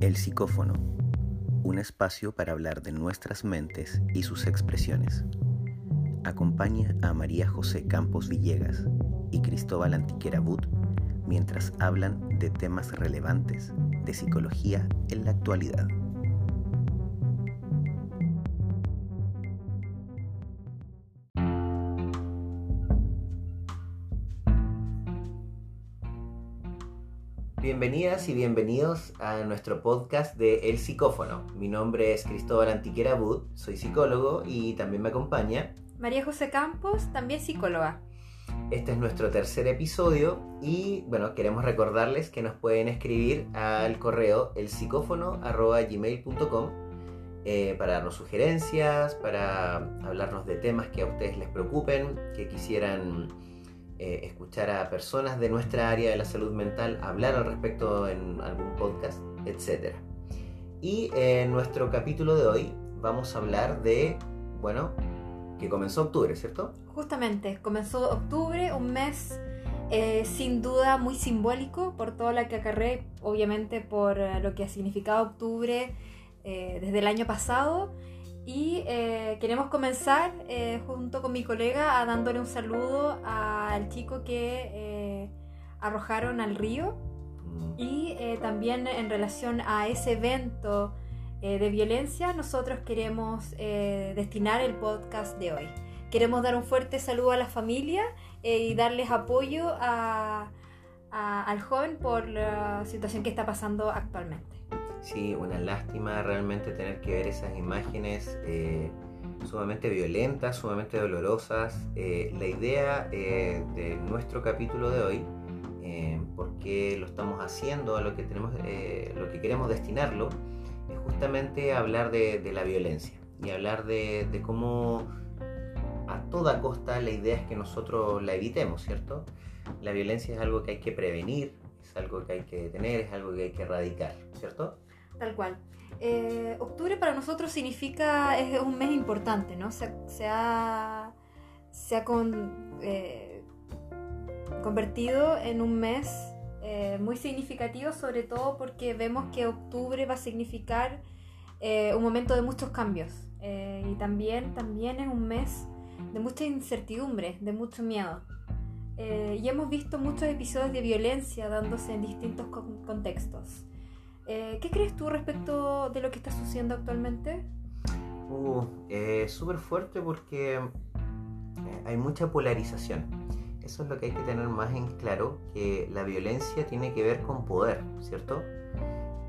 El psicófono, un espacio para hablar de nuestras mentes y sus expresiones. Acompaña a María José Campos Villegas y Cristóbal Antiquera Bud mientras hablan de temas relevantes de psicología en la actualidad. Bienvenidas y bienvenidos a nuestro podcast de El Psicófono. Mi nombre es Cristóbal Antiquera Bud, soy psicólogo y también me acompaña María José Campos, también psicóloga. Este es nuestro tercer episodio y bueno, queremos recordarles que nos pueden escribir al correo elpsicófono.gmail.com eh, para darnos sugerencias, para hablarnos de temas que a ustedes les preocupen, que quisieran eh, escuchar a personas de nuestra área de la salud mental hablar al respecto en algún podcast, etc. Y en nuestro capítulo de hoy vamos a hablar de, bueno, que comenzó octubre, ¿cierto? Justamente, comenzó octubre, un mes eh, sin duda muy simbólico por todo lo que acarré, obviamente por eh, lo que ha significado octubre desde el año pasado y eh, queremos comenzar eh, junto con mi colega a dándole un saludo al chico que eh, arrojaron al río mm. y también en relación a ese evento de violencia nosotros queremos destinar el podcast de hoy. Queremos dar un fuerte saludo a la familia y darles apoyo al joven por la situación que está pasando actualmente. Sí, una lástima realmente tener que ver esas imágenes eh, sumamente violentas, sumamente dolorosas. Eh, la idea eh, de nuestro capítulo de hoy, porque lo estamos haciendo, a lo que, tenemos, lo que queremos destinarlo, es justamente hablar de, la violencia y hablar de, de cómo a toda costa la idea es que nosotros la evitemos, ¿cierto? La violencia es algo que hay que prevenir, es algo que hay que detener, es algo que hay que erradicar, ¿cierto? Tal cual. Eh, octubre para nosotros significa, es un mes importante, ¿no? Se, ha, se ha eh, convertido en un mes eh, muy significativo, sobre todo porque vemos que octubre va a significar un momento de muchos cambios. y también, también es un mes de mucha incertidumbre, de mucho miedo. y hemos visto muchos episodios de violencia dándose en distintos contextos. Eh, ¿Qué crees tú respecto de lo que está sucediendo actualmente? Uh, eh, súper fuerte porque eh, hay mucha polarización. Eso es lo que hay que tener más en claro, que la violencia tiene que ver con poder, ¿cierto?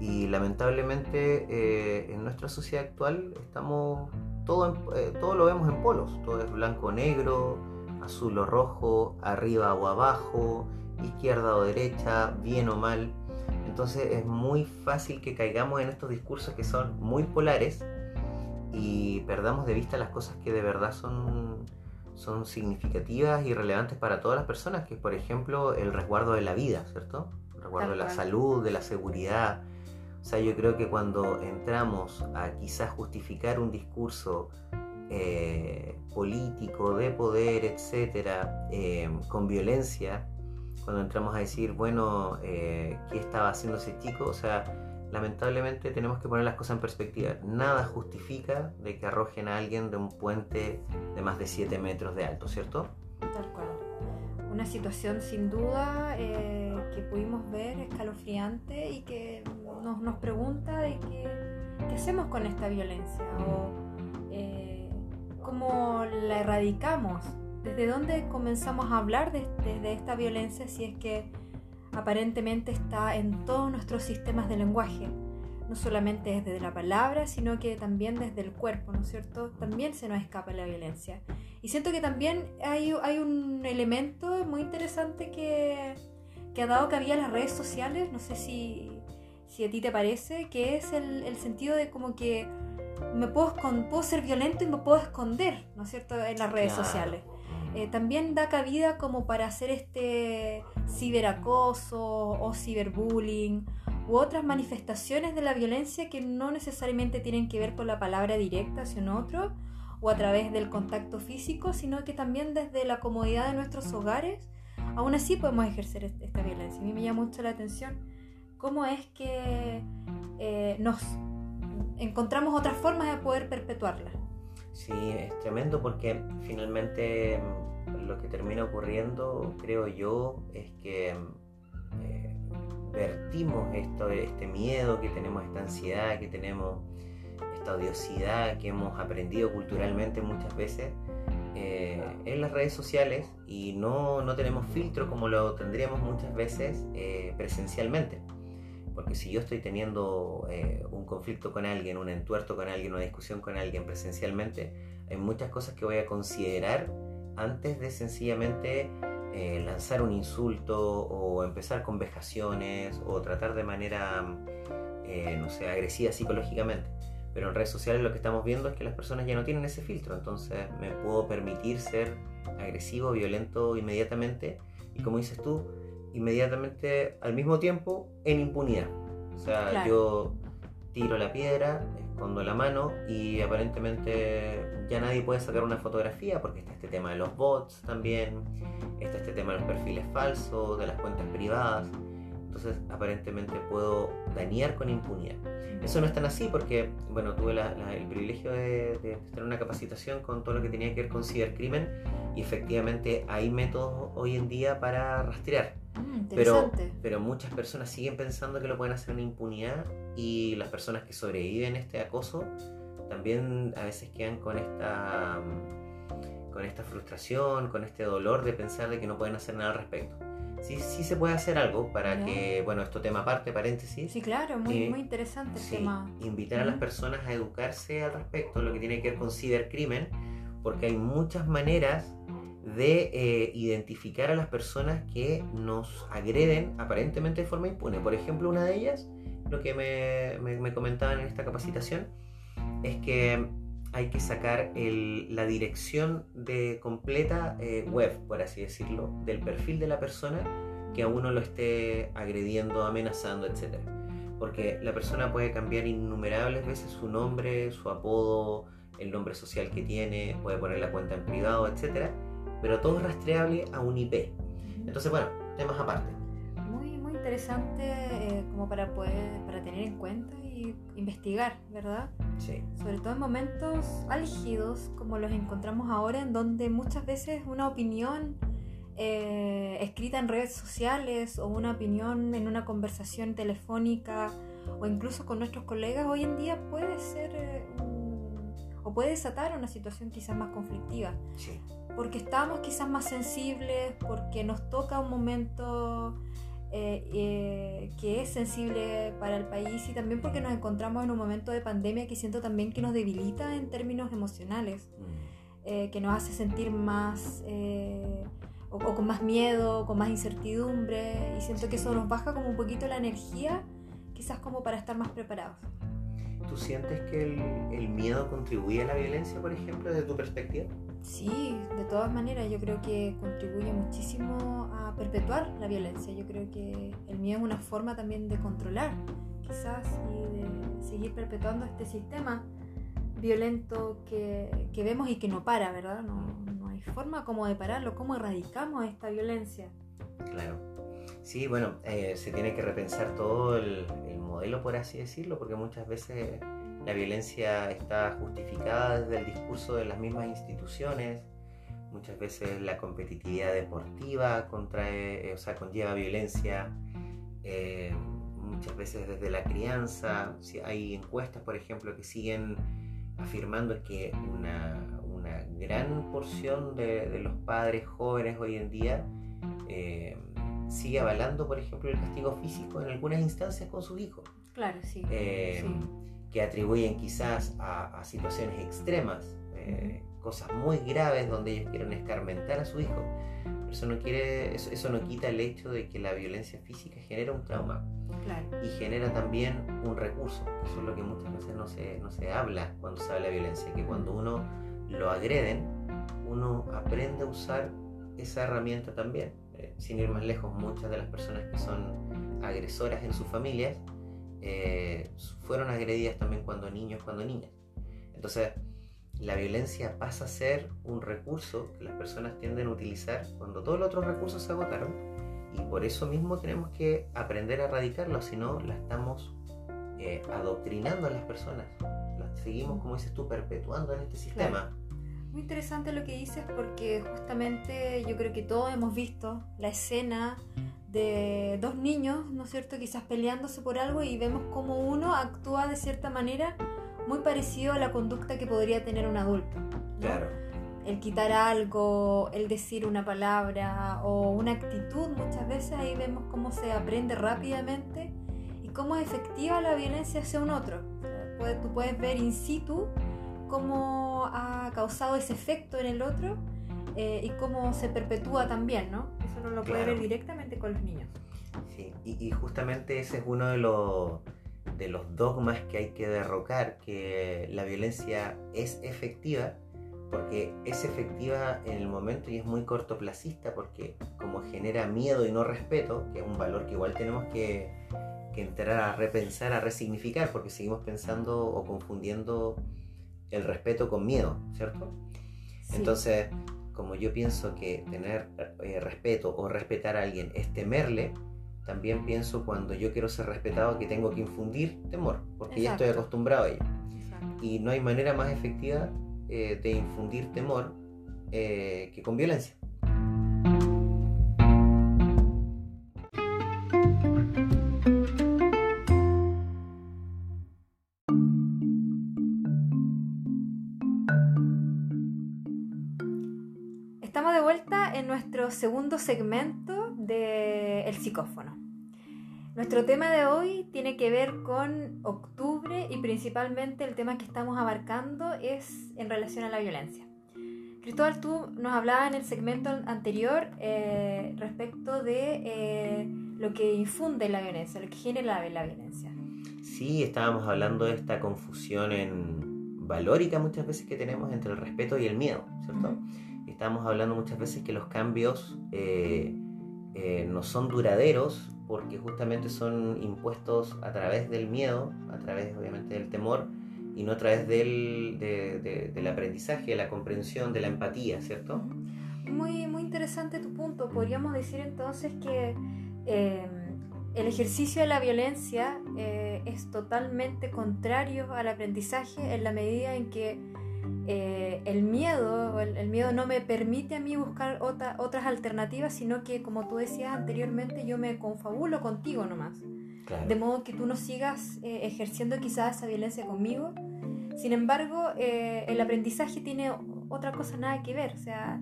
Y lamentablemente en nuestra sociedad actual estamos, todo, todo lo vemos en polos, todo es blanco o negro, azul o rojo, arriba o abajo, izquierda o derecha, bien o mal. Entonces es muy fácil que caigamos en estos discursos que son muy polares y perdamos de vista las cosas que de verdad son, son significativas y relevantes para todas las personas, que es por ejemplo el resguardo de la vida, ¿cierto? El resguardo de la salud, de la seguridad. O sea, yo creo que cuando entramos a quizás justificar un discurso eh, político, de poder, etcétera, eh, con violencia, cuando entramos a decir, bueno, eh, ¿qué estaba haciendo ese chico? O sea, lamentablemente tenemos que poner las cosas en perspectiva. Nada justifica de que arrojen a alguien de un puente de más de 7 metros de alto, ¿cierto? Tal cual. Una situación sin duda eh, que pudimos ver escalofriante y que nos, nos pregunta de qué, hacemos con esta violencia o eh, cómo la erradicamos ¿Desde dónde comenzamos a hablar de, esta violencia si es que aparentemente está en todos nuestros sistemas de lenguaje? No solamente desde la palabra, sino que también desde el cuerpo, ¿no es cierto? También se nos escapa la violencia. Y siento que también hay, hay un elemento muy interesante que, que ha dado cabida a las redes sociales, no sé si, si a ti te parece, que es el, el sentido de como que me puedo, puedo ser violento y me puedo esconder, ¿no es cierto?, en las redes sociales. Eh, también da cabida como para hacer este ciberacoso o ciberbullying u otras manifestaciones de la violencia que no necesariamente tienen que ver con la palabra directa hacia un otro o a través del contacto físico, sino que también desde la comodidad de nuestros hogares, aún así podemos ejercer esta violencia. A mí me llama mucho la atención cómo es que eh, nos encontramos otras formas de poder perpetuarla. Sí, es tremendo porque finalmente mm, lo que termina ocurriendo, creo yo, es que eh, vertimos esto, este miedo que tenemos, esta ansiedad que tenemos, esta odiosidad que hemos aprendido culturalmente muchas veces eh, en las redes sociales y no, no, tenemos filtro como lo tendríamos muchas veces eh, presencialmente. Porque si yo estoy teniendo eh, un conflicto con alguien, un entuerto con alguien, una discusión con alguien presencialmente, hay muchas cosas que voy a considerar antes de sencillamente eh, lanzar un insulto o empezar con vejaciones o tratar de manera, eh, no sé, agresiva psicológicamente. Pero en redes sociales lo que estamos viendo es que las personas ya no tienen ese filtro, entonces me puedo permitir ser agresivo, violento inmediatamente y como dices tú, inmediatamente al mismo tiempo en impunidad. O sea, yo tiro la piedra, escondo la mano y aparentemente ya nadie puede sacar una fotografía porque está este tema de los bots también, está este tema de los perfiles falsos, de las cuentas privadas. Entonces aparentemente puedo dañar con impunidad. Eso no es tan así porque, bueno, tuve el privilegio de, de, tener una capacitación con todo lo que tenía que ver con cibercrimen y efectivamente hay métodos hoy en día para rastrear. Mm, pero, pero muchas personas siguen pensando que lo pueden hacer en impunidad y las personas que sobreviven a este acoso también a veces quedan con esta, con esta frustración, con este dolor de pensar de que no pueden hacer nada al respecto. Sí, sí se puede hacer algo para que, bueno, esto tema aparte, paréntesis. Sí, claro, muy, eh, muy interesante el tema. Invitar a las personas a educarse al respecto, lo que tiene que ver con cibercrimen, porque hay muchas maneras de eh, identificar a las personas que nos agreden aparentemente de forma impune. Por ejemplo, una de ellas, lo que me, me, comentaban en esta capacitación, es que hay que sacar la dirección de completa eh, web, por así decirlo, del perfil de la persona que a uno lo esté agrediendo, amenazando, etc. Porque la persona puede cambiar innumerables veces su nombre, su apodo, el nombre social que tiene, puede poner la cuenta en privado, etc pero todo es rastreable a un IP. Entonces, bueno, temas aparte. Muy, muy interesante eh, como para poder, para tener en cuenta y investigar, ¿verdad? Sí. Sobre todo en momentos álgidos como los encontramos ahora, en donde muchas veces una opinión eh, escrita en redes sociales o una opinión en una conversación telefónica o incluso con nuestros colegas hoy en día puede ser eh, o puede desatar una situación quizás más conflictiva. Sí porque estamos quizás más sensibles, porque nos toca un momento eh, eh, que es sensible para el país y también porque nos encontramos en un momento de pandemia que siento también que nos debilita en términos emocionales, mm. eh, que nos hace sentir más o, o, con más miedo, con más incertidumbre y siento que eso nos baja como un poquito la energía, quizás como para estar más preparados. ¿Tú sientes que el, el miedo contribuye a la violencia, por ejemplo, desde tu perspectiva? Sí, de todas maneras, yo creo que contribuye muchísimo a perpetuar la violencia. Yo creo que el miedo es una forma también de controlar, quizás, y de seguir perpetuando este sistema violento que, que vemos y que no para, ¿verdad? No, no, hay forma como de pararlo, cómo erradicamos esta violencia. Claro. Sí, bueno, eh, se tiene que repensar todo el, el modelo, por así decirlo, porque muchas veces la violencia está justificada desde el discurso de las mismas instituciones. Muchas veces la competitividad deportiva contrae, eh, o sea, conlleva violencia. Eh, muchas veces desde la crianza. Si hay encuestas, por ejemplo, que siguen afirmando que una, una gran porción de, los padres jóvenes hoy en día eh, sigue avalando, por ejemplo, el castigo físico en algunas instancias con sus hijos. Claro, sí. sí que atribuyen quizás a, situaciones extremas, eh, cosas muy graves donde ellos quieren escarmentar a su hijo. Pero eso no, quiere, eso, no quita el hecho de que la violencia física genera un trauma y genera también un recurso. Eso es lo que muchas veces no se, no se habla cuando se habla de violencia, que cuando uno lo agreden, uno aprende a usar esa herramienta también. Eh, sin ir más lejos, muchas de las personas que son agresoras en sus familias eh, fueron agredidas también cuando niños, cuando niñas. Entonces, la violencia pasa a ser un recurso que las personas tienden a utilizar cuando todos los otros recursos se agotaron y por eso mismo tenemos que aprender a erradicarlo, si no la estamos eh, adoctrinando a las personas. Las seguimos, como dices tú, perpetuando en este sistema. Muy interesante lo que dices porque justamente yo creo que todos hemos visto la escena de dos niños, ¿no es cierto?, quizás peleándose por algo y vemos como uno actúa de cierta manera muy parecido a la conducta que podría tener un adulto. Claro. El quitar algo, el decir una palabra o una actitud, muchas veces ahí vemos cómo se aprende rápidamente y cómo es efectiva la violencia hacia un otro. tú puedes ver in situ cómo ha causado ese efecto en el otro eh, y cómo se perpetúa también, ¿no? Eso no lo puede ver directamente con los niños. Sí, y, justamente ese es uno de los, de los dogmas que hay que derrocar, que la violencia es efectiva, porque es efectiva en el momento y es muy cortoplacista, porque como genera miedo y no respeto, que es un valor que igual tenemos que, que entrar a repensar, a resignificar, porque seguimos pensando o confundiendo el respeto con miedo, ¿cierto? Entonces, como yo pienso que tener eh, respeto o respetar a alguien es temerle, también pienso cuando yo quiero ser respetado que tengo que infundir temor, porque ya estoy acostumbrado a ello. Y no hay manera más efectiva eh, de infundir temor eh, que con violencia. Segundo segmento de El psicófono. Nuestro tema de hoy tiene que ver con octubre y principalmente el tema que estamos abarcando es en relación a la violencia. Cristóbal, tú nos hablabas en el segmento anterior eh, respecto de eh, lo que infunde la violencia, lo que genera la, violencia. Sí, estábamos hablando de esta confusión en valórica muchas veces que tenemos entre el respeto y el miedo, ¿cierto? Estamos hablando muchas veces que los cambios eh, eh, no son duraderos porque justamente son impuestos a través del miedo, a través obviamente del temor y no a través del, del aprendizaje, de la comprensión, de la empatía, ¿cierto? Muy, muy interesante tu punto. Podríamos decir entonces que eh, el ejercicio de la violencia es totalmente contrario al aprendizaje en la medida en que eh, el miedo, el, miedo no me permite a mí buscar otras alternativas, sino que como tú decías anteriormente, yo me confabulo contigo nomás. De modo que tú no sigas eh, ejerciendo quizás esa violencia conmigo. Sin embargo, eh, el aprendizaje tiene otra cosa nada que ver. O sea,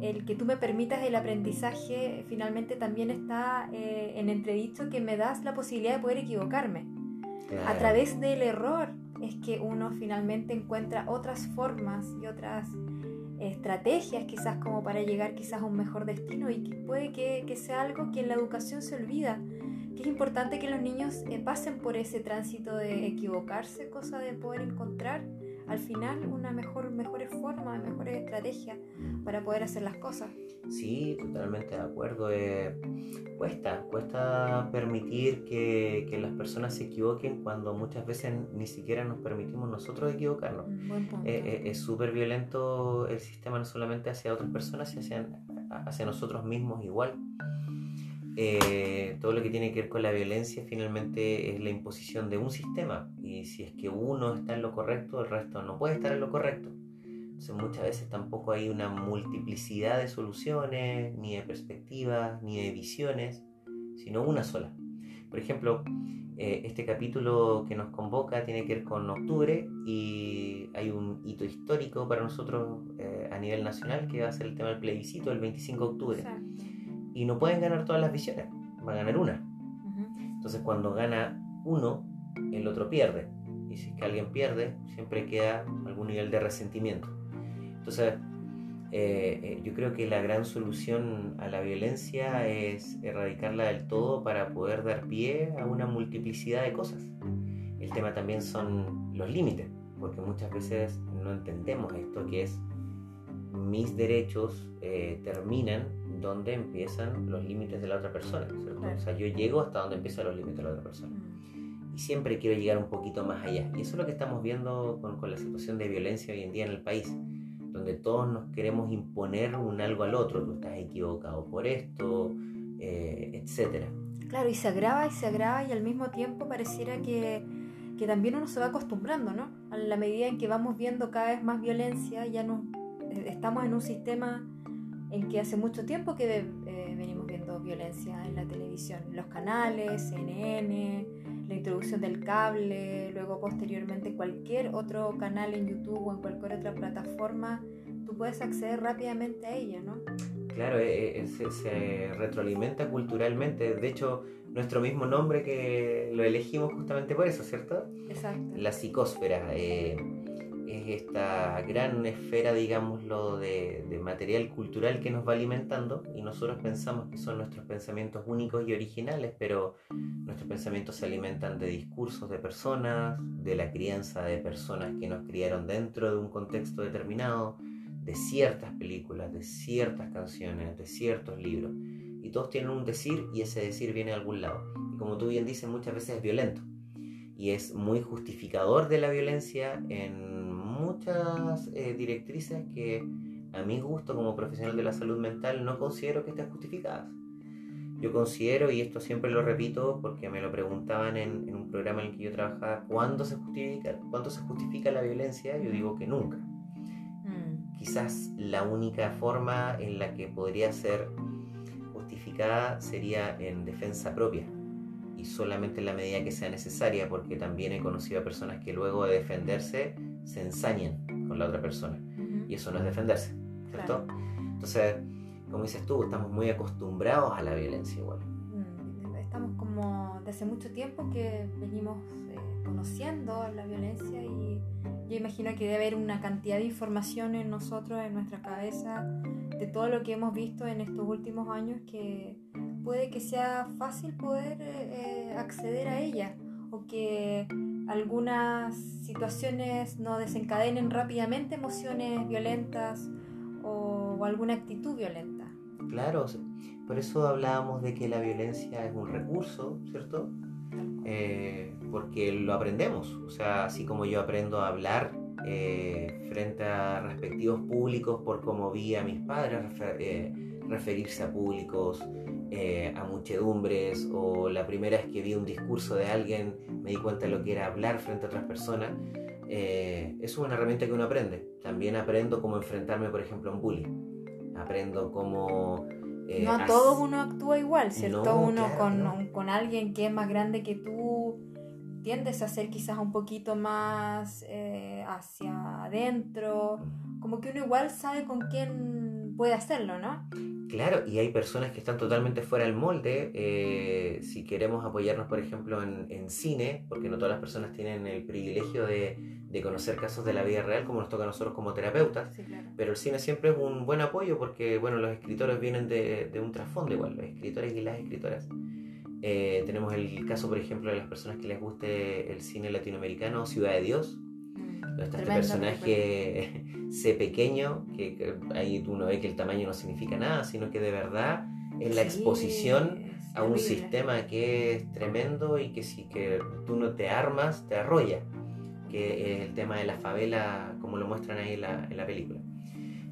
el que tú me permitas el aprendizaje finalmente también está en entredicho que me das la posibilidad de poder equivocarme. A través del error es que uno finalmente encuentra otras formas y otras estrategias quizás como para llegar quizás a un mejor destino y que puede que, que sea algo que en la educación se olvida, que es importante que los niños eh, pasen por ese tránsito de equivocarse, cosa de poder encontrar al final una mejor, mejores formas, mejores estrategias para poder hacer las cosas. Sí, totalmente de acuerdo. Eh, cuesta, cuesta permitir que, que, las personas se equivoquen cuando muchas veces ni siquiera nos permitimos nosotros equivocarnos. Mm, eh, eh, es súper violento el sistema no solamente hacia otras personas, sino hacia, hacia nosotros mismos igual. Eh, todo lo que tiene que ver con la violencia finalmente es la imposición de un sistema y si es que uno está en lo correcto, el resto no puede estar en lo correcto. Entonces muchas veces tampoco hay una multiplicidad de soluciones, ni de perspectivas, ni de visiones, sino una sola. Por ejemplo, eh, este capítulo que nos convoca tiene que ver con octubre y hay un hito histórico para nosotros eh, a nivel nacional que va a ser el tema del plebiscito el 25 de octubre y no pueden ganar todas las visiones, va a ganar una. Entonces cuando gana uno, el otro pierde. Y si es que alguien pierde, siempre queda algún nivel de resentimiento. Entonces, eh, eh, yo creo que la gran solución a la violencia es erradicarla del todo para poder dar pie a una multiplicidad de cosas. El tema también son los límites, porque muchas veces no entendemos esto que es mis derechos eh, terminan donde empiezan los límites de la otra persona, O sea, yo llego hasta donde empiezan los límites de la otra persona. Y siempre quiero llegar un poquito más allá. Y eso es lo que estamos viendo con, con la situación de violencia hoy en día en el país, donde todos nos queremos imponer un algo al otro. Tú estás equivocado por esto, eh, etcétera. Claro, y se agrava y se agrava y al mismo tiempo pareciera que que también uno se va acostumbrando, ¿no? A la medida en que vamos viendo cada vez más violencia, ya no eh, estamos en un sistema en que hace mucho tiempo que eh, venimos viendo violencia en la televisión, los canales, CNN, la introducción del cable, luego posteriormente cualquier otro canal en YouTube o en cualquier otra plataforma, tú puedes acceder rápidamente a ella, ¿no? Claro, eh, eh, se, retroalimenta culturalmente. De hecho, nuestro mismo nombre que lo elegimos justamente por eso, ¿cierto? Exacto. La psicósfera. Eh, es esta gran esfera, digámoslo, de, de, material cultural que nos va alimentando y nosotros pensamos que son nuestros pensamientos únicos y originales, pero nuestros pensamientos se alimentan de discursos de personas, de la crianza de personas que nos criaron dentro de un contexto determinado, de ciertas películas, de ciertas canciones, de ciertos libros. Y todos tienen un decir y ese decir viene de algún lado. Y como tú bien dices, muchas veces es violento. Y es muy justificador de la violencia en muchas eh, directrices que a mi gusto como profesional de la salud mental no considero que estén justificadas. Yo considero, y esto siempre lo repito porque me lo preguntaban en, en un programa en el que yo trabajaba, ¿cuándo se, justifica, ¿cuándo se justifica la violencia? Yo digo que nunca quizás la única forma en la que podría ser justificada sería en defensa propia y solamente en la medida que sea necesaria, porque también he conocido a personas que luego de defenderse se ensañan con la otra persona y eso no es defenderse, ¿cierto? Entonces, como dices tú, estamos muy acostumbrados a la violencia igual. Mm, estamos como desde mucho tiempo que venimos eh, conociendo la violencia y yo imagino que debe haber una cantidad de información en nosotros, en nuestra cabeza, de todo lo que hemos visto en estos últimos años que puede que sea fácil poder eh, acceder a ella o que algunas situaciones no desencadenen rápidamente emociones violentas o, alguna actitud violenta. Claro, por eso hablábamos de que la violencia es un recurso, ¿cierto? Eh, porque lo aprendemos. O sea, así como yo aprendo a hablar eh, frente a respectivos públicos por cómo vi a mis padres eh, referirse a públicos, a muchedumbres, o la primera vez que vi un discurso de alguien me di cuenta de lo que era hablar frente a otras personas. eso es una herramienta que uno aprende. También aprendo cómo enfrentarme, por ejemplo, a un bullying. Aprendo cómo eh, no a todos uno actúa igual, ¿cierto? uno con, con, alguien que es más grande que tú tiendes a ser quizás un poquito más eh, hacia adentro, como que uno igual sabe con quién puede hacerlo, ¿no? Claro, y hay personas que están totalmente fuera del molde. Eh, si queremos apoyarnos, por ejemplo, en, en, cine, porque no todas las personas tienen el privilegio de, de, conocer casos de la vida real, como nos toca a nosotros como terapeutas, pero el cine siempre es un buen apoyo porque, bueno, los escritores vienen de, de un trasfondo igual, los escritores y las escritoras. Eh, tenemos el caso, por ejemplo, de las personas que les guste el cine latinoamericano, Ciudad de Dios, este personaje sé pequeño, que, ahí uno ve que el tamaño no significa nada, sino que de verdad es la exposición a un sistema que es tremendo y que si que tú no te armas, te arrolla, que es el tema de la favela, como lo muestran ahí en la, película.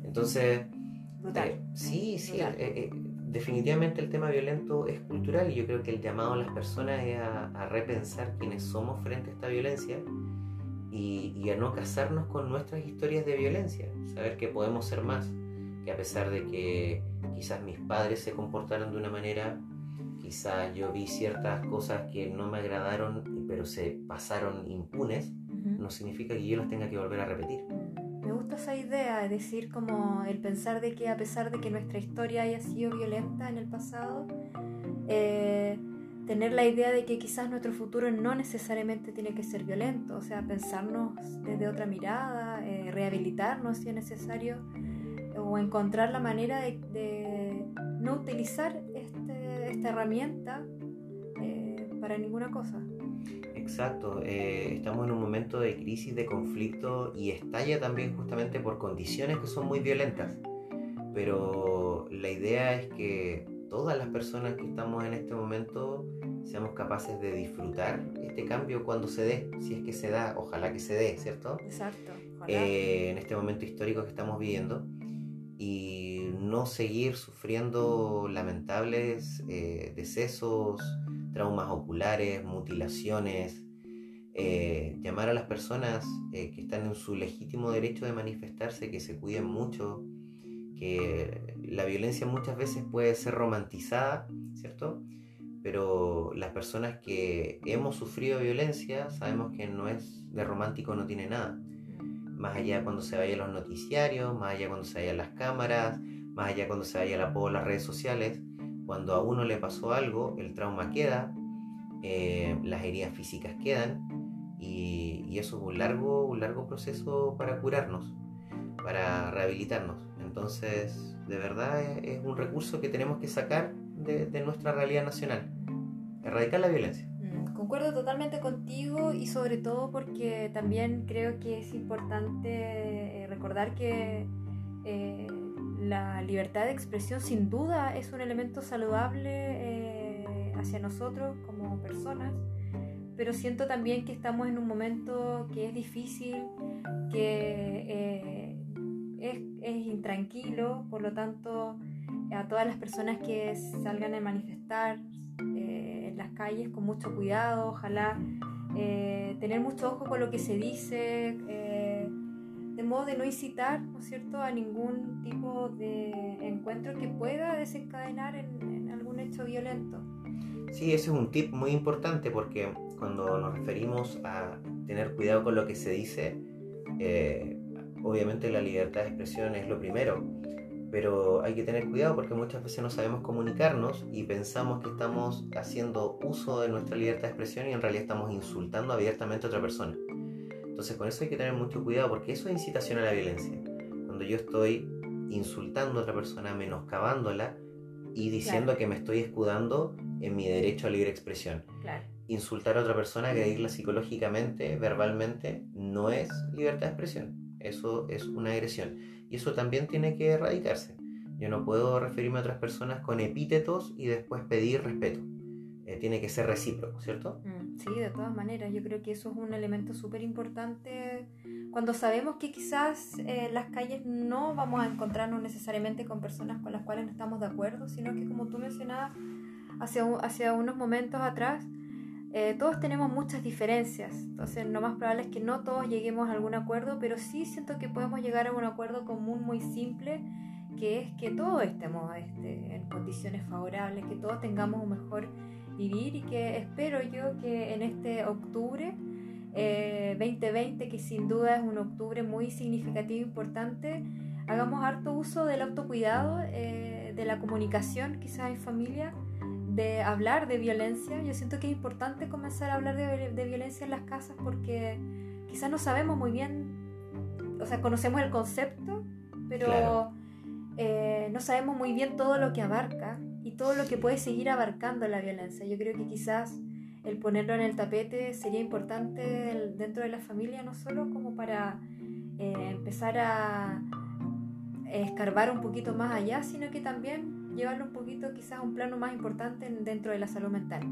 Entonces, eh, sí, sí, eh, eh, definitivamente el tema violento es cultural y yo creo que el llamado a las personas es a, a repensar quiénes somos frente a esta violencia y, a no casarnos con nuestras historias de violencia, saber que podemos ser más, que a pesar de que quizás mis padres se comportaron de una manera, quizás yo vi ciertas cosas que no me agradaron, pero se pasaron impunes, no significa que yo las tenga que volver a repetir. Me gusta esa idea, es decir, como el pensar de que a pesar de que nuestra historia haya sido violenta en el pasado, eh, tener la idea de que quizás nuestro futuro no necesariamente tiene que ser violento, o sea, pensarnos desde otra mirada, eh, rehabilitarnos si es necesario, o encontrar la manera de, no utilizar este, esta herramienta eh, para ninguna cosa. Exacto, eh, estamos en un momento de crisis, de conflicto y estalla también justamente por condiciones que son muy violentas, pero la idea es que todas las personas que estamos en este momento seamos capaces de disfrutar este cambio cuando se dé, si es que se da, ojalá que se dé, ¿cierto? Exacto. Eh, en este momento histórico que estamos viviendo y no seguir sufriendo lamentables eh, decesos, traumas oculares, mutilaciones, eh, llamar a las personas eh, que están en su legítimo derecho de manifestarse, que se cuiden mucho, que la violencia muchas veces puede ser romantizada, ¿cierto? Pero las personas que hemos sufrido violencia sabemos que no es de romántico, no tiene nada. Más allá cuando se vaya a los noticiarios, más allá cuando se vaya a las cámaras, más allá cuando se vaya a la, las redes sociales, cuando a uno le pasó algo, el trauma queda, eh, las heridas físicas quedan y, y, eso es un largo, un largo proceso para curarnos, para rehabilitarnos. Entonces, de verdad es, es un recurso que tenemos que sacar de, de nuestra realidad nacional, erradicar la violencia. Mm, concuerdo totalmente contigo y sobre todo porque también creo que es importante eh, recordar que eh, la libertad de expresión sin duda es un elemento saludable eh, hacia nosotros como personas, pero siento también que estamos en un momento que es difícil, es, intranquilo, por lo tanto a todas las personas que salgan a manifestar eh, en las calles con mucho cuidado, ojalá tener mucho ojo con lo que se dice de modo de no incitar, ¿no es cierto?, a ningún tipo de encuentro que pueda desencadenar en, en, algún hecho violento. Sí, ese es un tip muy importante porque cuando nos referimos a tener cuidado con lo que se dice, eh, obviamente la libertad de expresión es lo primero, pero hay que tener cuidado porque muchas veces no sabemos comunicarnos y pensamos que estamos haciendo uso de nuestra libertad de expresión y en realidad estamos insultando abiertamente a otra persona. Entonces con eso hay que tener mucho cuidado porque eso es incitación a la violencia. Cuando yo estoy insultando a otra persona, menoscabándola y diciendo claro. que me estoy escudando en mi derecho a libre expresión. Claro. Insultar a otra persona, agredirla psicológicamente, verbalmente, no es libertad de expresión. Eso es una agresión. Y eso también tiene que erradicarse. Yo no puedo referirme a otras personas con epítetos y después pedir respeto. Eh, tiene que ser recíproco, ¿cierto? Mm, sí, de todas maneras, yo creo que eso es un elemento súper importante cuando sabemos que quizás eh, las calles no vamos a encontrarnos necesariamente con personas con las cuales no estamos de acuerdo, sino que como tú mencionabas hace, hace unos momentos atrás, eh, todos tenemos muchas diferencias, entonces lo más probable es que no todos lleguemos a algún acuerdo, pero sí siento que podemos llegar a un acuerdo común muy simple, que es que todos estemos este, en condiciones favorables, que todos tengamos un mejor vivir y que espero yo que en este octubre eh, 2020, que sin duda es un octubre muy significativo e importante, hagamos harto uso del autocuidado, eh, de la comunicación quizás en familia, de hablar de violencia. Yo siento que es importante comenzar a hablar de, de violencia en las casas porque quizás no sabemos muy bien, o sea, conocemos el concepto, pero claro. eh, no sabemos muy bien todo lo que abarca y todo lo que puede seguir abarcando la violencia. Yo creo que quizás el ponerlo en el tapete sería importante dentro de la familia, no solo como para eh, empezar a escarbar un poquito más allá, sino que también llevarlo un poquito quizás a un plano más importante dentro de la salud mental.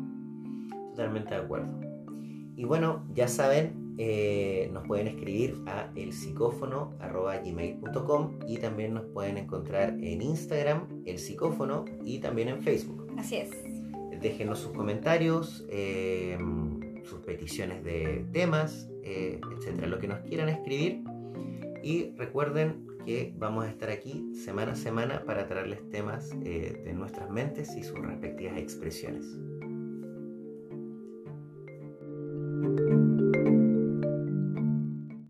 Totalmente de acuerdo. Y bueno, ya saben, eh, nos pueden escribir a elpsicófono.gmail.com y también nos pueden encontrar en Instagram, el psicófono, y también en Facebook. Así es. Déjenos sus comentarios, eh, sus peticiones de temas, eh, etcétera, lo que nos quieran escribir. Y recuerden que vamos a estar aquí semana a semana para traerles temas eh, de nuestras mentes y sus respectivas expresiones.